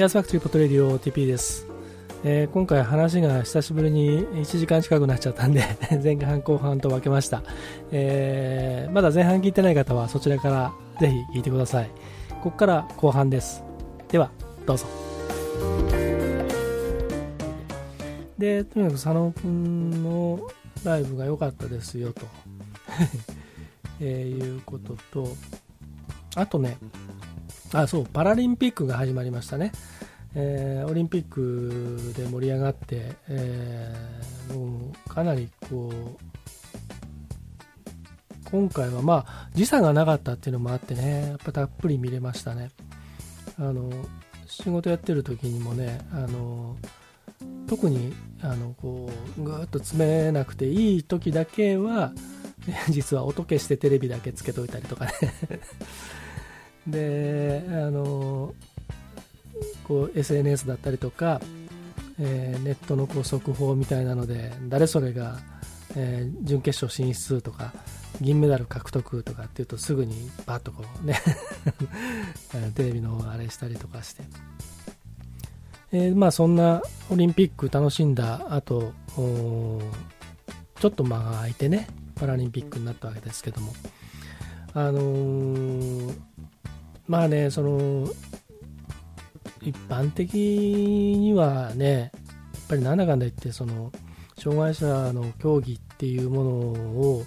エアスファクトリーポトレディオ TP です、えー今回話が久しぶりに1時間近くなっちゃったんで 前半後半と分けました、えーまだ前半聞いてない方はそちらからぜひ聞いてください。ここから後半です。ではどうぞ。でとにかく佐野くんのライブが良かったですよと、えーいうこととあとねあそうパラリンピックが始まりましたね、えーオリンピックで盛り上がって、えーもうかなりこう今回はまあ時差がなかったっていうのもあってねやっぱたっぷり見れましたね。あの仕事やってる時にもねあの特にあのこうぐーっと詰めなくていい時だけは 実は音消してテレビだけつけといたりとかね。であのこう SNS だったりとか、えーネットのこう速報みたいなので誰それが、えー準決勝進出とか銀メダル獲得とかっていうとすぐにバッとこうね テレビの方あれしたりとかして、えーまあそんなオリンピック楽しんだ後おちょっと間が空いてねパラリンピックになったわけですけども。あのーまあねその一般的にはねやっぱりなんだかんだ言ってその障害者の競技っていうものを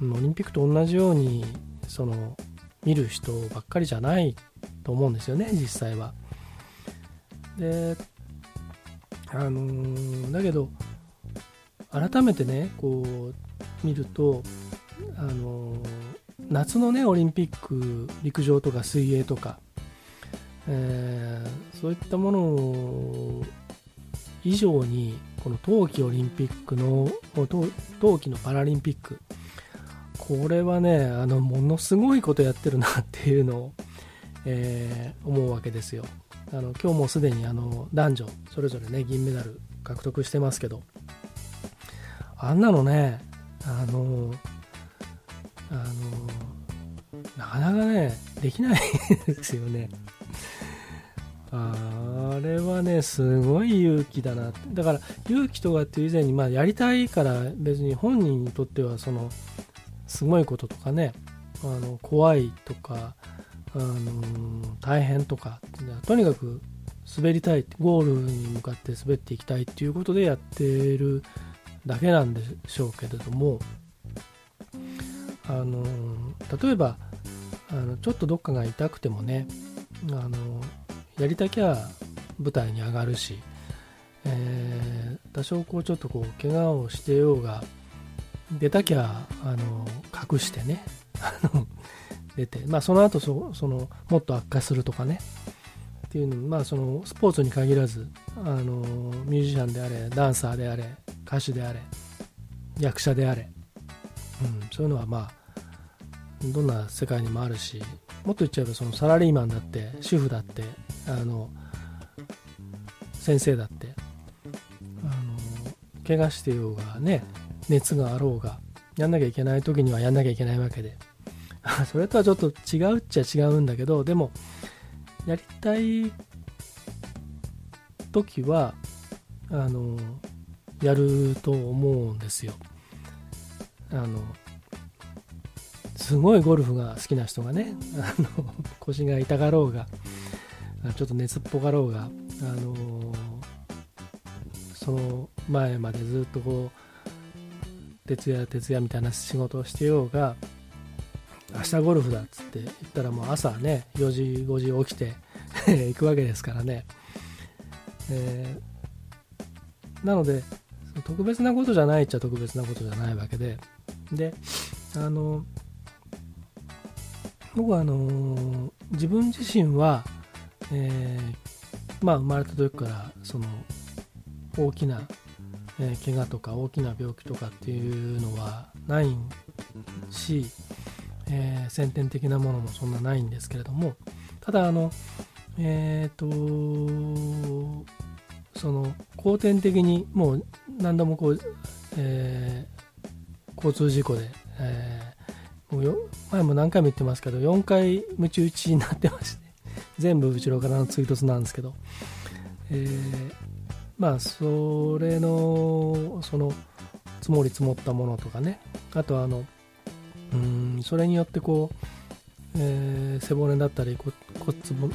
オリンピックと同じようにその見る人ばっかりじゃないと思うんですよね実際は。であのーだけど改めてねこう見るとあのー夏のねオリンピック陸上とか水泳とか、えーそういったもの以上にこの冬季オリンピックの冬季のパラリンピックこれはねあのものすごいことやってるなっていうのを、えー思うわけですよ。あの今日もすでにあの男女それぞれね銀メダル獲得してますけどあんなのねあのあのなかなかねできないですよね。あれはねすごい勇気だなだから勇気とかっていう以前に、まあ、やりたいから別に本人にとってはそのすごいこととかねあの怖いとかあの大変とかとにかく滑りたいゴールに向かって滑っていきたいっていうことでやってるだけなんでしょうけれどもあの例えばあのちょっとどっかが痛くてもねあのやりたきゃ舞台に上がるし、えー多少こうちょっとこう怪我をしてようが出たきゃあの隠してね 出て、まあ、その後そそのもっと悪化するとかねっていうのまあそのスポーツに限らずあのミュージシャンであれダンサーであれ歌手であれ役者であれ、うん、そういうのはまあどんな世界にもあるしもっと言っちゃえばそのサラリーマンだって主婦だってあの先生だってあの怪我してようがね熱があろうがやんなきゃいけない時にはやんなきゃいけないわけで。それとはちょっと違うっちゃ違うんだけどでもやりたい時はあのやると思うんですよ。あのすごいゴルフが好きな人がねあの腰が痛がろうがちょっと熱っぽがろうが、あのその前までずっとこう徹夜徹夜みたいな仕事をしてようが明日ゴルフだっつって言ったらもう朝ね4時5時起きて 行くわけですからね、えーなので特別なことじゃないっちゃ特別なことじゃないわけでであの僕はあの自分自身は、えーまあ、生まれた時からその大きな、えー怪我とか大きな病気とかっていうのはないし、えー先天的なものもそんなないんですけれどもただあのえっ、とその後天的にもう何度もこう、えー交通事故で、えーもうよ前も何回も言ってますけど4回ムチ打ちになってまして 全部後ろからの追突なんですけど、えー、まあそれのその積もり積もったものとかねあとあのうんそれによってこう、えー、背骨だったり骨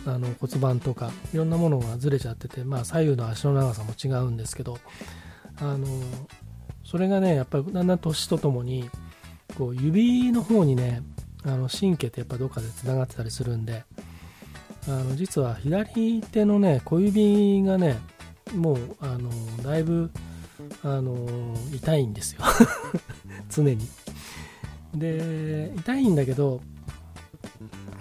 あの骨盤とかいろんなものがずれちゃってて、まあ、左右の足の長さも違うんですけどあのそれがねやっぱりだんだん年とともにこう指の方にねあの神経ってやっぱどっかでつながってたりするんであの実は左手のね小指がねもうあのだいぶあの痛いんですよ。常に。で痛いんだけど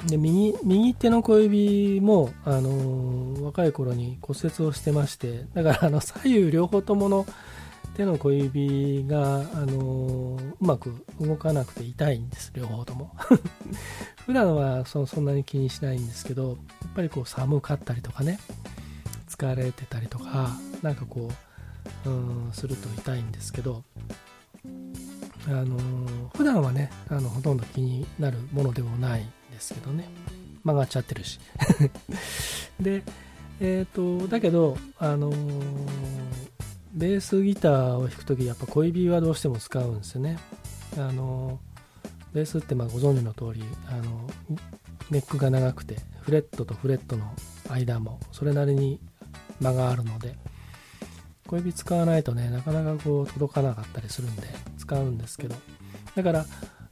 で右右手の小指も、あの若い頃に骨折をしてましてだからあの左右両方ともの手の小指が、あのうまく動かなくて痛いんです。両方とも。普段はそそんなに気にしないんですけどやっぱりこう寒かったりとかね。疲れてたりとかなんかこううんすると痛いんですけどあの普段はねあのほとんど気になるものでもないんですけどね。曲がっちゃってるし。でえっ、ー、とだけどあのベースギターを弾くときやっぱ小指はどうしても使うんですよね。あのベースってまあご存知の通りあのネックが長くてフレットとフレットの間もそれなりに間があるので小指使わないとねなかなかこう届かなかったりするんで使うんですけど。だから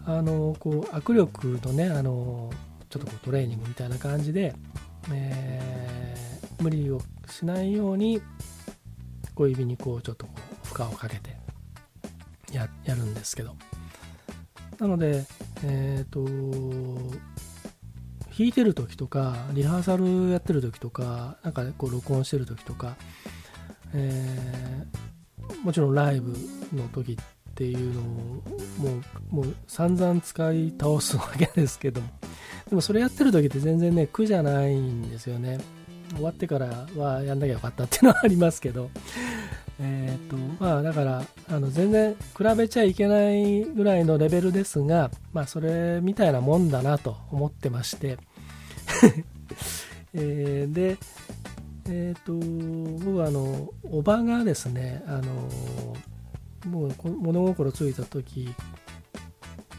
あのこう握力のねあのちょっとこうトレーニングみたいな感じで、えー、無理をしないように小指にこうちょっとこう負荷をかけてやるんですけど。なのでえっ、ー、と弾いてる時とかリハーサルやってる時とかなんか、こう録音してる時とか、えー、もちろんライブの時っていうのをもうもう散々使い倒すわけですけども。でもそれやってる時って全然ね苦じゃないんですよね。終わってからはやんなきゃよかったっていうのはありますけど。えっ、とまあだからあの全然比べちゃいけないぐらいのレベルですがまあそれみたいなもんだなと思ってまして。えー、でえっ、と僕はあのおばがですねあのもう物心ついた時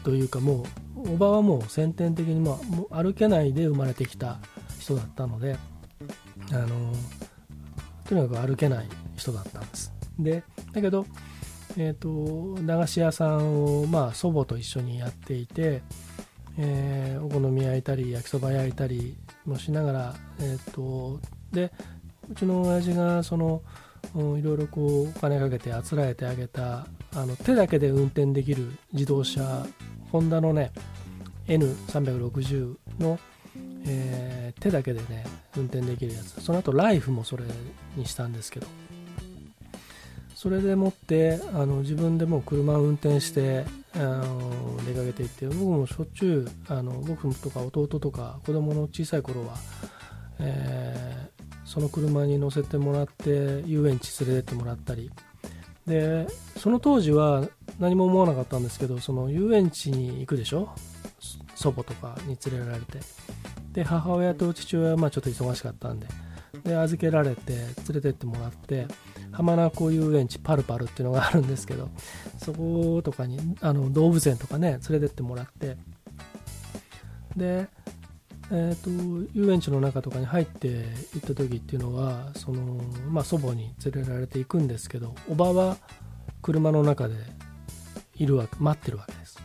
というかもうおばはもう先天的に、まあ、もう歩けないで生まれてきた人だったのであのとにかく歩けない。人だったんです。でだけど、えーと、駄菓子屋さんを、まあ、祖母と一緒にやっていて、えー、お好み焼いたり焼きそば焼いたりもしながら、えーと、でうちの親父がそのいろいろこうお金かけてあつらえてあげたあの手だけで運転できる自動車ホンダのね N360 の、えー、手だけでね運転できるやつ。その後ライフもそれにしたんですけど。それでもってあの自分でも車を運転してあの出かけていって僕もしょっちゅうあの僕とか弟とか子供の小さい頃は、えー、その車に乗せてもらって遊園地連れてってもらったり。でその当時は何も思わなかったんですけどその遊園地に行くでしょ？祖母とかに連れられて。で母親と父親はまあちょっと忙しかったんで。で預けられて連れてってもらって浜名湖遊園地パルパルっていうのがあるんですけどそことかにあの動物園とかね連れてってもらってでえーと、遊園地の中とかに入って行った時っていうのはその、まあ、祖母に連れられていくんですけどおばは車の中でいるわけ待ってるわけです。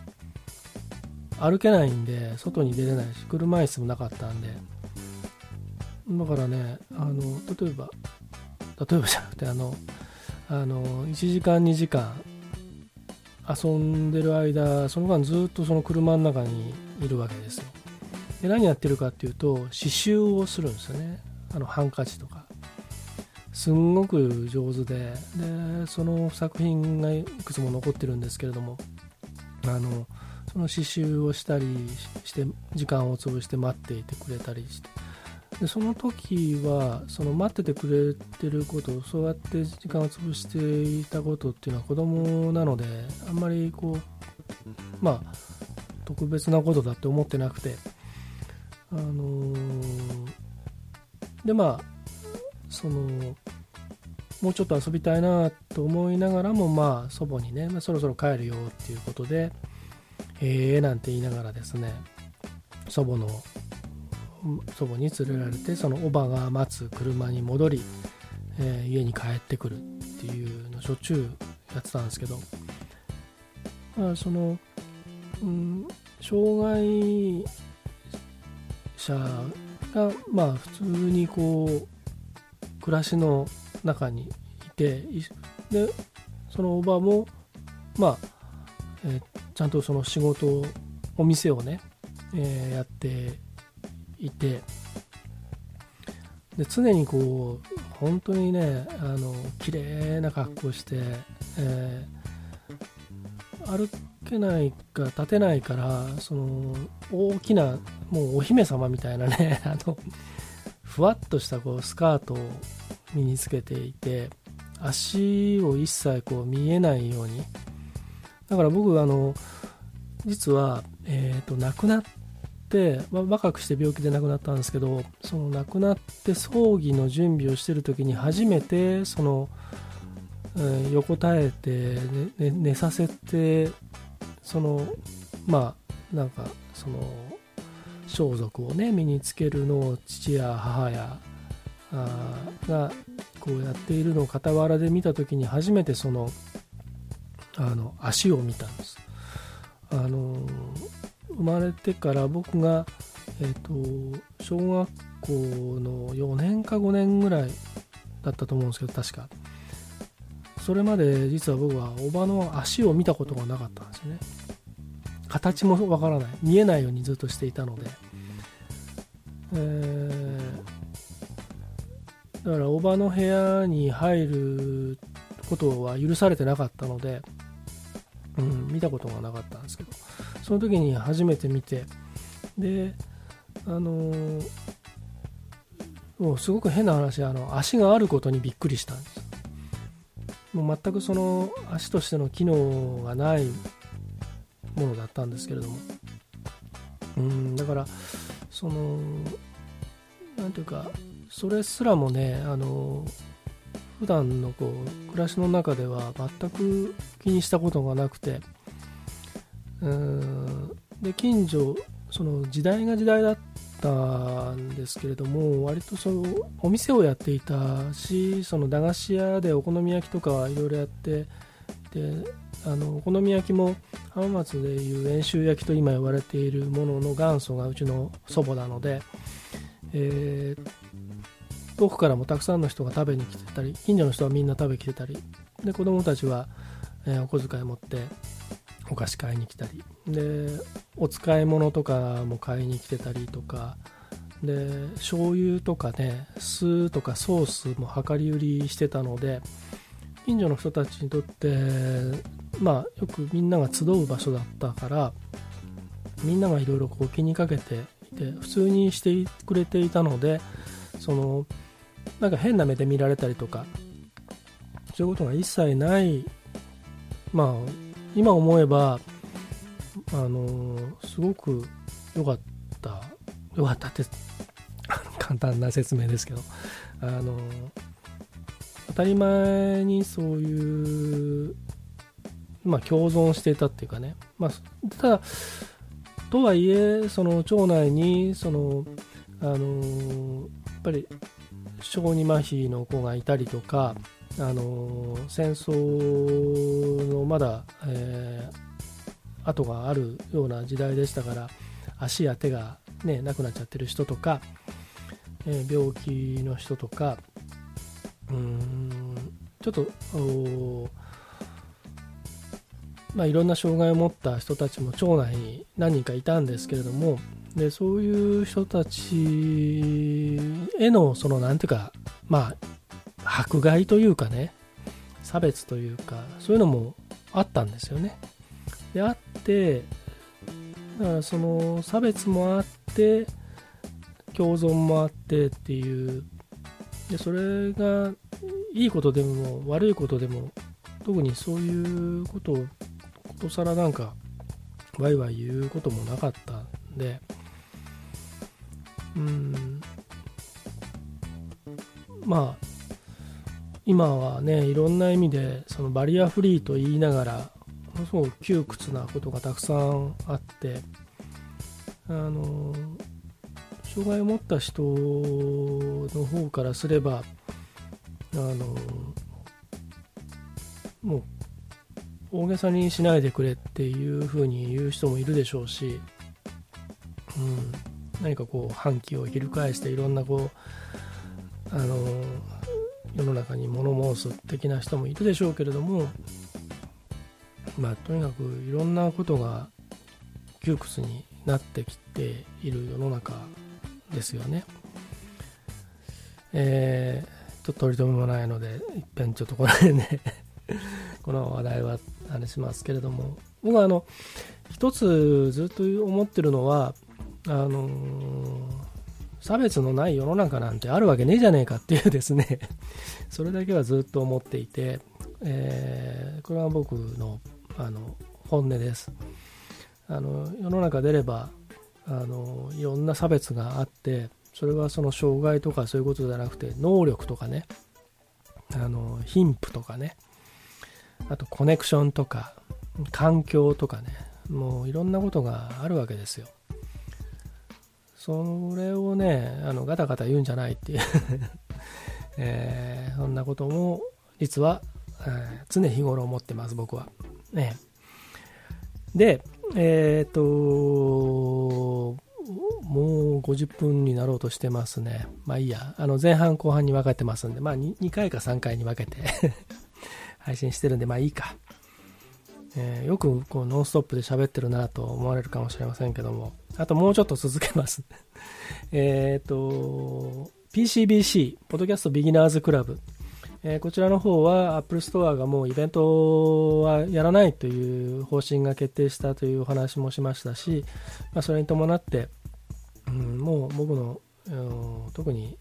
歩けないんで外に出れないし車椅子もなかったんでだからねあの例えば例えばじゃなくてあのあの1時間2時間遊んでる間その間ずっとその車の中にいるわけですよ。で何やってるかっていうと刺繍をするんですよね。あのハンカチとか。すんごく上手で。でその作品がいくつも残ってるんですけれどもあのその刺繍をしたりして時間を潰して待っていてくれたりして。でその時はその待っててくれてることそうやって時間を潰していたことっていうのは子供なのであんまりこうまあ特別なことだって思ってなくて。あのー、でまあそのもうちょっと遊びたいなと思いながらもまあ祖母にね、まあ、そろそろ帰るよっていうことでええー、なんて言いながらですね祖母の祖母に連れられてそのおばが待つ車に戻り、えー、家に帰ってくるっていうのしょっちゅうやってたんですけど、まあ、その、うん、障害者がまあ普通にこう暮らしの中にいてでそのおばもまあ、えー、ちゃんとその仕事お店をね、えー、やっていて。で常にこう本当にねあの綺麗な格好して、えー、歩けないか立てないからその大きなもうお姫様みたいなね あのふわっとしたこうスカートを身につけていて足を一切こう見えないように。だから僕あの実は、えーと、亡くなって、まあ、若くして病気で亡くなったんですけどその亡くなって葬儀の準備をしてる時に初めてその、えー、横たえて寝、寝させてそのまあなんかその装束をね身につけるのを父や母やあがこうやっているのを傍らで見た時に初めてそのあの足を見たんです。あの生まれてから僕が、えーと、小学校の4年か5年ぐらいだったと思うんですけど確か。それまで実は僕はおばの足を見たことがなかったんですよね。形もわからない。見えないようにずっとしていたので、えー、だからおばの部屋に入ることは許されてなかったのでうん、見たことがなかったんですけど。その時に初めて見てであのー、もうすごく変な話あの足があることにびっくりしたんです。もう全くその足としての機能がないものだったんですけれども。うんだからその何ていうかそれすらもねあの普段のこう暮らしの中では全く気にしたことがなくてうん。で近所その時代が時代だったんですけれども割とそのお店をやっていたしその駄菓子屋でお好み焼きとかいろいろやってであのお好み焼きも浜松でいう遠州焼きと今言われているものの元祖がうちの祖母なので、えー、遠くからもたくさんの人が食べに来てたり近所の人はみんな食べに来てたりで子供たちは、えー、お小遣い持ってお菓子買いに来たり。でお使い物とかも買いに来てたりとか。で醤油とかね酢とかソースも量り売りしてたので近所の人たちにとってまあよくみんなが集う場所だったからみんながいろいろ気にかけていて普通にしてくれていたのでそのなんか変な目で見られたりとかそういうことが一切ないまあ今思えばあのすごく良かった良かったって 簡単な説明ですけどあの当たり前にそういうまあ共存していたっていうかね。まあただとはいえその町内にそのあのやっぱり小児麻痺の子がいたりとか、あの戦争のまだ、えー、後があるような時代でしたから足や手が、ね、なくなっちゃってる人とか、えー、病気の人とかうーんちょっとまあ、いろんな障害を持った人たちも町内に何人かいたんですけれどもでそういう人たちへのその何ていうかまあ迫害というかね差別というかそういうのもあったんですよね。であってだからその差別もあって共存もあってっていうでそれがいいことでも悪いことでも特にそういうことをことさらなんかワイワイ言うこともなかったんでうん。まあ今はねいろんな意味でそのバリアフリーと言いながらものすごく窮屈なことがたくさんあってあの障害を持った人の方からすればあのもう大げさにしないでくれっていうふうに言う人もいるでしょうし、うん、何かこう反旗を翻していろんなこうあの世の中に物申す的な人もいるでしょうけれどもまあとにかくいろんなことが窮屈になってきている世の中ですよね。えー、ちょっと取り留めもないのでいっぺんちょっとこの辺で この話題は話しますけれども僕はあの一つずっと思ってるのはあのー、差別のない世の中なんてあるわけねえじゃねえかっていうですね。それだけはずっと思っていて、えー、これは僕のあの本音です。あの世の中出ればあのいろんな差別があってそれはその障害とかそういうことじゃなくて能力とかね。あの貧富とかね。あとコネクションとか環境とかね。もういろんなことがあるわけですよ。それをねあのガタガタ言うんじゃないっていう えー、そんなことも実は、えー、常日頃思ってます僕はねでえっ、ともう50分になろうとしてますね。まあいいや。あの前半後半に分かってますんで、まあ 2, 2回か3回に分けて 配信してるんで、まあいいか。えー、よくこうノンストップで喋ってるなと思われるかもしれませんけども、あともうちょっと続けます。えっと、PCBC、ポッドキャストビギナーズクラブ。えー、こちらの方は Apple Store がもうイベントはやらないという方針が決定したというお話もしましたし、まあ、それに伴って、うん、もう僕の、うん、特に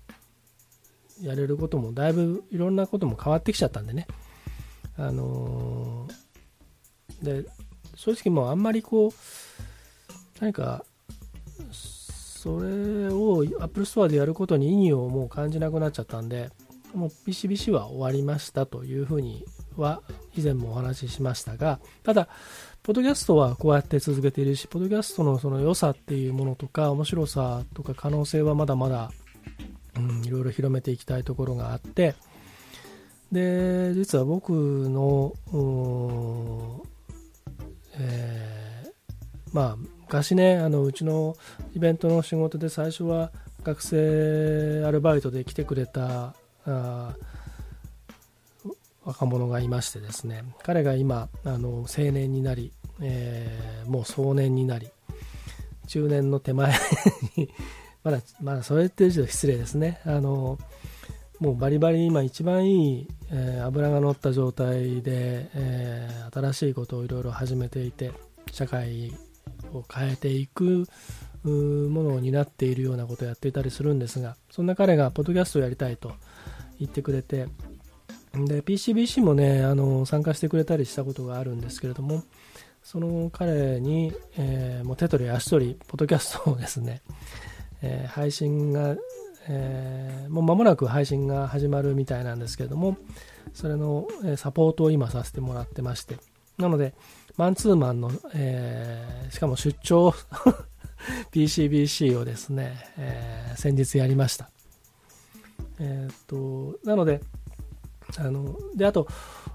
やれることもだいぶいろんなことも変わってきちゃったんでね、あのー、で正直もうあんまりこう何かそれを Apple Store でやることに意義をもう感じなくなっちゃったんでもう PCBC は終わりましたというふうには以前もお話ししましたがただポッドキャストはこうやって続けているしポッドキャストのその良さっていうものとか面白さとか可能性はまだまだ、うん、いろいろ広めていきたいところがあってで実は僕の、まあ昔ねあのうちのイベントの仕事で最初は学生アルバイトで来てくれたあ若者がいましてですね。彼が今あの青年になり、えー、もう壮年になり中年の手前に まだまだそれって言うと失礼ですね。あのもうバリバリ今一番いい、えー、油が乗った状態で、えー、新しいことをいろいろ始めていて社会を変えていくものを担っているようなことをやっていたりするんですがそんな彼がポッドキャストをやりたいと言ってくれてで PCBC もねあの参加してくれたりしたことがあるんですけれどもその彼に、えー、もう手取り足取りポッドキャストをですね、えー、配信がえー、もう間もなく配信が始まるみたいなんですけれども、それのサポートを今させてもらってまして、なので、マンツーマンの、えー、しかも出張 PCBC をですね、えー、先日やりました。えっと、なので、あの、で、あと、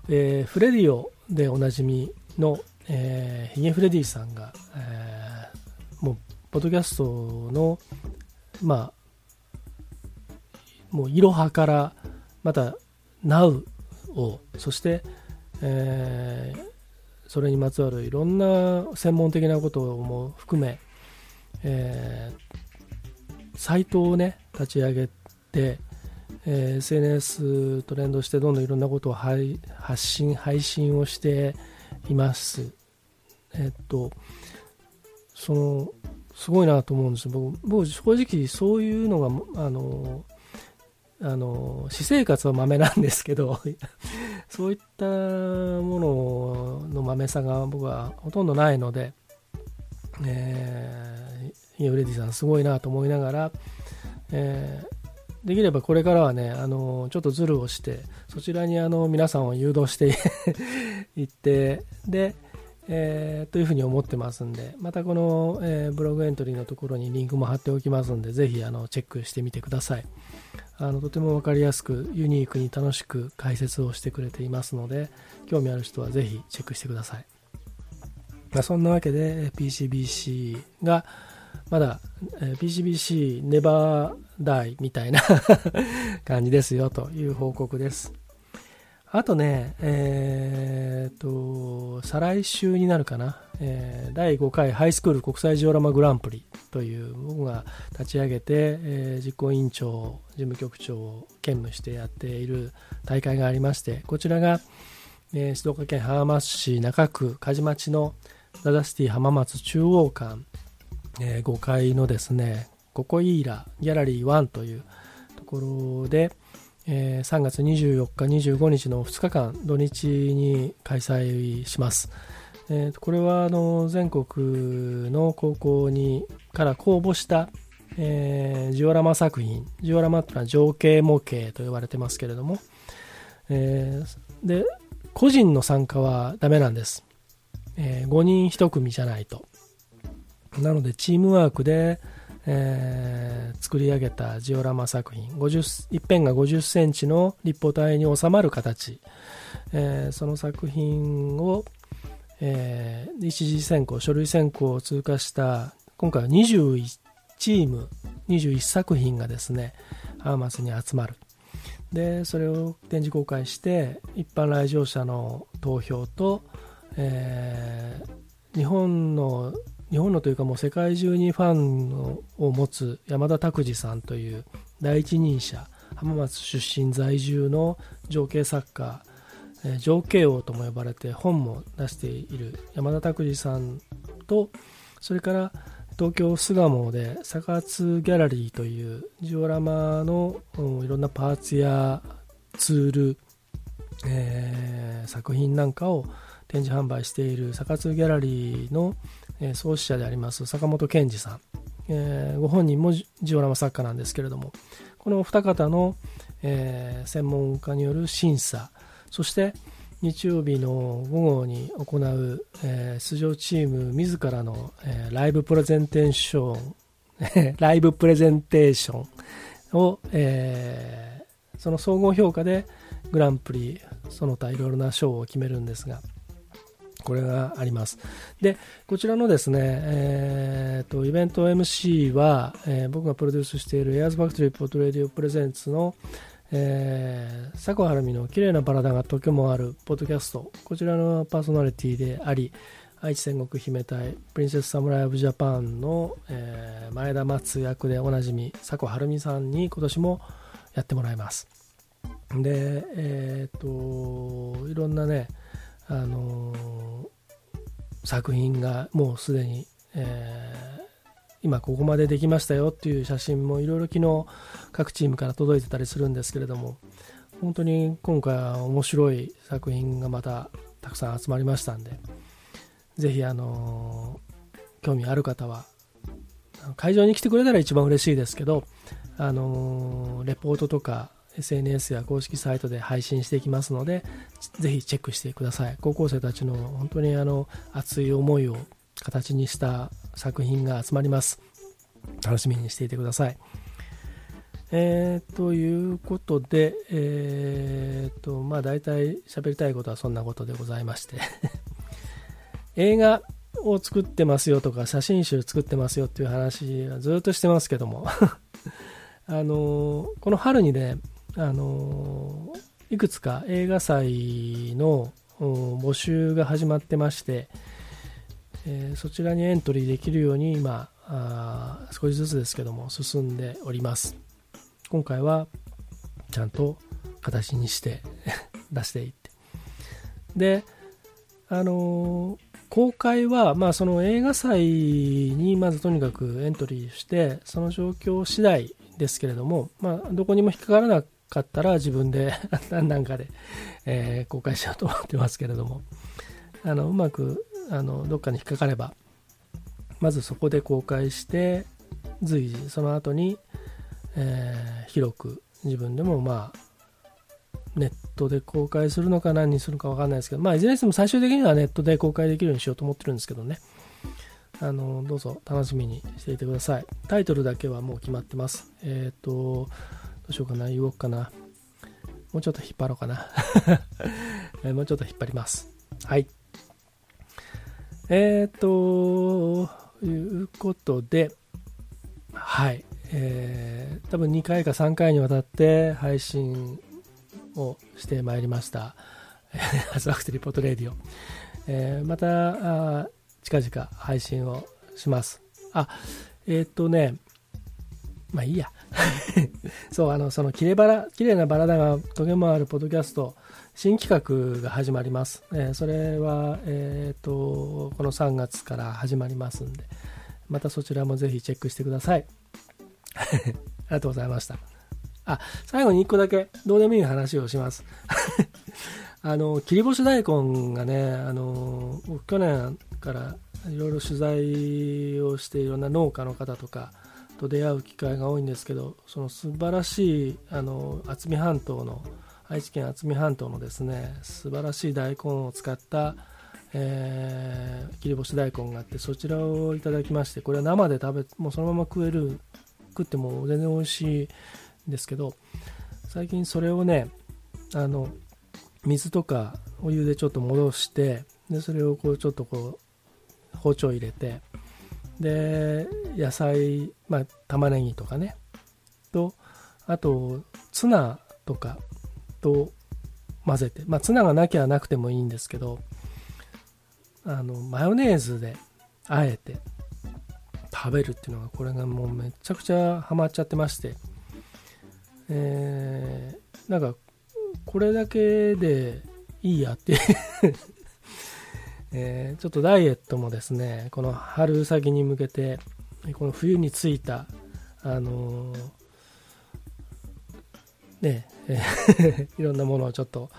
えー、フレディオでおなじみの、えー、ヒゲフレディさんが、えー、もう、ポッドキャストの、まあ、もういろはからまた Now をそして、えー、それにまつわるいろんな専門的なことも含め、えー、サイトをね立ち上げて、えー、SNS と連動してどんどんいろんなことを発信配信をしています。えっとそのすごいなと思うんです僕僕正直そういうのがあのあの私生活は豆なんですけど そういったものの豆さが僕はほとんどないので、えー、イエフレディさんすごいなと思いながら、えー、できればこれからはね、あのちょっとズルをして、そちらにあの皆さんを誘導して いって、で、えー、というふうに思ってますんで、またこの、えー、ブログエントリーのところにリンクも貼っておきますんで、ぜひあのチェックしてみてください。あのとても分かりやすく、ユニークに楽しく解説をしてくれていますので、興味ある人はぜひチェックしてください。まあ、そんなわけで PCBC がまだ PCBC ネバーダイみたいな 感じですよという報告です。あとね、えー、と、再来週になるかな、えー、第5回ハイスクール国際ジオラマグランプリという僕が立ち上げて、えー、実行委員長、事務局長を兼務してやっている大会がありまして、こちらが、えー、静岡県浜松市中区梶町のダダシティ浜松中央館、えー、5階のですね、ココイーラギャラリー1というところで、えー、3月24日、25日の2日間、土日に開催します。えー、これはあの全国の高校にから公募した、えー、ジオラマ作品、ジオラマというのは情景模型と呼ばれてますけれども、えー、で個人の参加はダメなんです、えー、5人1組じゃないと。なのでチームワークで、えー、作り上げたジオラマ作品一辺が50センチの立方体に収まる形、えー、その作品を、えー、一次選考書類選考を通過した今回は21チーム21作品がですねハーマスに集まる。でそれを展示公開して一般来場者の投票と、えー、日本の日本のというかもう世界中にファンを持つ山田拓司さんという第一人者浜松出身在住の情景作家情景王とも呼ばれて本も出している山田拓司さんとそれから東京巣鴨でサカツギャラリーというジオラマのいろんなパーツやツール、えー、作品なんかを展示販売しているサカツギャラリーのえー、創始者であります坂本健二さん、えー、ご本人もジオラマ作家なんですけれどもこのお二方の、えー、専門家による審査そして日曜日の午後に行う、えー、出場チーム自らの、えー、ライブプレゼンテーション ライブプレゼンテーションを、えー、その総合評価でグランプリその他いろいろな賞を決めるんですがこれがあります。で、こちらのですね、えー、と、イベント MC は、えー、僕がプロデュースしている Airs Factory Port Radio Presents の、えー、佐古晴美の綺麗なバラダがとてもあるポッドキャスト、こちらのパーソナリティであり、愛知戦国姫隊プリンセスサムライオブジャパンの、えー、前田松役でおなじみ佐古晴美さんに今年もやってもらいます。で、えっ、と、いろんなね、あの、作品がもうすでに、えー、今ここまでできましたよっていう写真もいろいろ昨日各チームから届いてたりするんですけれども本当に今回は面白い作品がまたたくさん集まりましたんでぜひあの、興味ある方は会場に来てくれたら一番嬉しいですけどあのレポートとか SNS や公式サイトで配信していきますので、ぜひチェックしてください。高校生たちの本当にあの熱い思いを形にした作品が集まります。楽しみにしていてください。えー、ということで、えー、と、まあ大体喋りたいことはそんなことでございまして 映画を作ってますよとか写真集作ってますよっていう話はずっとしてますけども あのこの春にねあのいくつか映画祭の募集が始まってまして、えー、そちらにエントリーできるように今あ少しずつですけども進んでおります。今回はちゃんと形にして 出していって。であのー、公開は、まあ、その映画祭にまずとにかくエントリーしてその状況次第ですけれども、まあ、どこにも引っかからなかったら自分で なんかで、えー、公開しようと思ってますけれどもあのうまくあのどっかに引っかかればまずそこで公開して随時その後に、えー、広く自分でもまあネットで公開するのか何にするか分かんないですけど、まあ、いずれにしても最終的にはネットで公開できるようにしようと思ってるんですけどね。あの、どうぞ楽しみにしていてください。タイトルだけはもう決まってます。えっ、ー、と、どうしようかな、言おうかな。もうちょっと引っ張ろうかな。もうちょっと引っ張ります。はい。えっ、と、いうことで、はい。えー、多分2回か3回にわたって配信をしてまいりました。エアスファクトリーポッドレディオ。えー、また、近々配信をします。あ、えっ、とね、まあいいや。そう、あの、その、きればら、綺麗なバラだが、トゲもあるポッドキャスト、新企画が始まります。えー、それは、えっ、と、この3月から始まりますんで、またそちらもぜひチェックしてください。ありがとうございました。あ、最後に1個だけ、どうでもいい話をします。あの、切り干し大根がね、あの、去年からいろいろ取材をしていろんな農家の方とかと出会う機会が多いんですけど、その素晴らしい、あの、渥美半島の、愛知県渥美半島のですね、素晴らしい大根を使った、えー、切り干し大根があってそちらをいただきましてこれは生で食べもうそのまま食える食っても全然美味しいんですけど最近それをねあの水とかお湯でちょっと戻してでそれをこうちょっとこう包丁入れてで野菜、まあ、玉ねぎとかね。とあとツナとかと混ぜて、まあ、ツナがなきゃなくてもいいんですけどあのマヨネーズであえて食べるっていうのがこれがもうめちゃくちゃハマっちゃってまして。えー、なんかこれだけでいいやってえー、ちょっとダイエットもですねこの春先に向けてこの冬についたあのー、ねえ いろんなものをちょっと、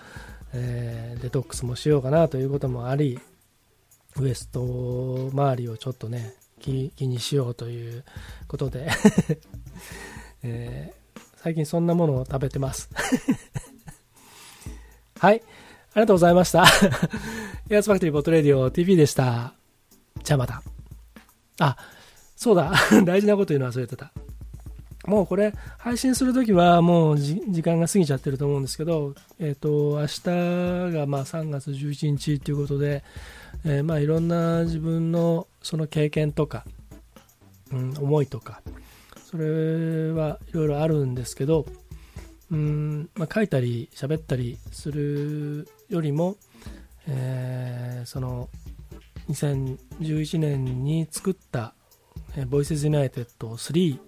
えー、デトックスもしようかなということもありウエスト周りをちょっとね気にしようということで えー最近そんなものを食べてます。はい。ありがとうございました。エアスファクトリーボットレディオ TV でした。じゃあまた。あ、そうだ。大事なこと言うの忘れてた。もうこれ、配信するときはもう時間が過ぎちゃってると思うんですけど、えっ、ー、と、明日がまあ3月11日ということで、えー、まあいろんな自分のその経験とか、うん、思いとか、それはいろいろあるんですけどうん、まあ、書いたり喋ったりするよりも、えー、その2011年に作った「 Voices United 3」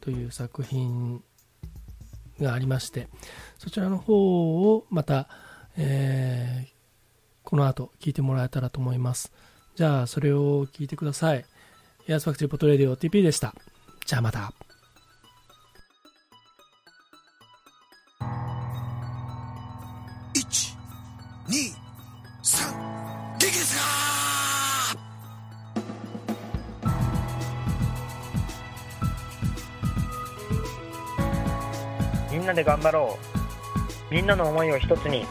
という作品がありましてそちらの方をまた、えー、この後聞いてもらえたらと思います。じゃあそれを聞いてください。エアスファクトリーポットレディオ TP でした。じゃあまた。んなで頑張ろう。みんなの思いを一つに。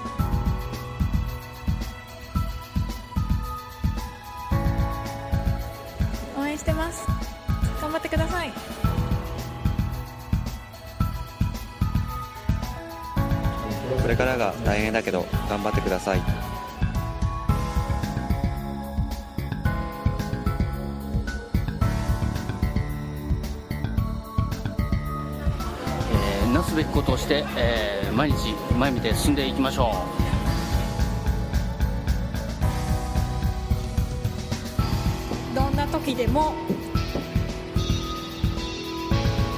応援してます。頑張ってください。これからが大変だけど頑張ってくださいすべきことをして、えー、毎日前見て進んでいきましょう。どんな時でも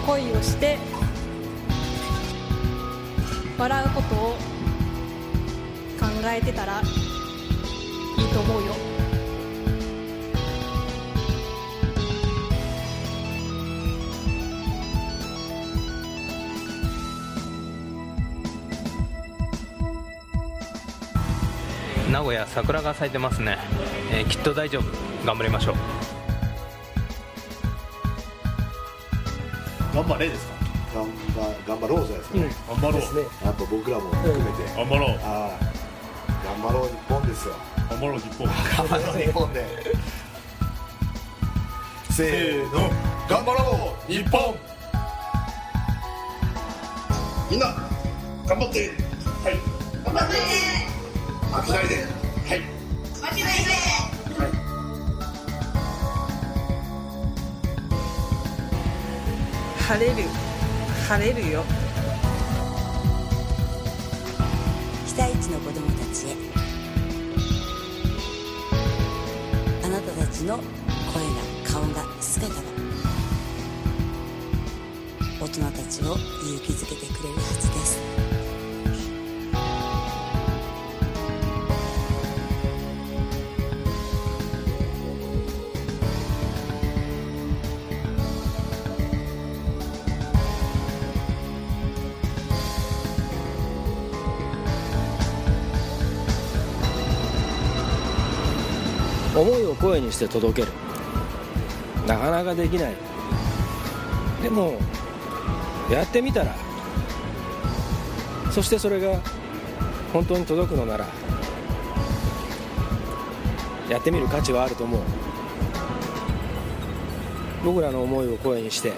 恋をして笑うことを考えてたらいいと思うよ。古屋桜が咲いてますね、えー、きっと大丈夫。頑張りましょう。頑張れですか？まあ、頑張ろうじゃないですかね、頑張ろう。ですねやっぱ僕らも含めて、頑張ろう。はい。頑張ろう日本ですよ。頑張ろう日本。頑張ろう日本で。せーの。頑張ろう日本。みんな頑張って。はい。頑張って。負けな晴れる晴れるよ。被災地の子どもたちへ。あなたたちの声が顔が姿が大人たちを勇気づけてくれるはずです思いを声にして届ける。なかなかできない。でもやってみたら。そしてそれが本当に届くのなら。やってみる価値はあると思う。僕らの思いを声にして。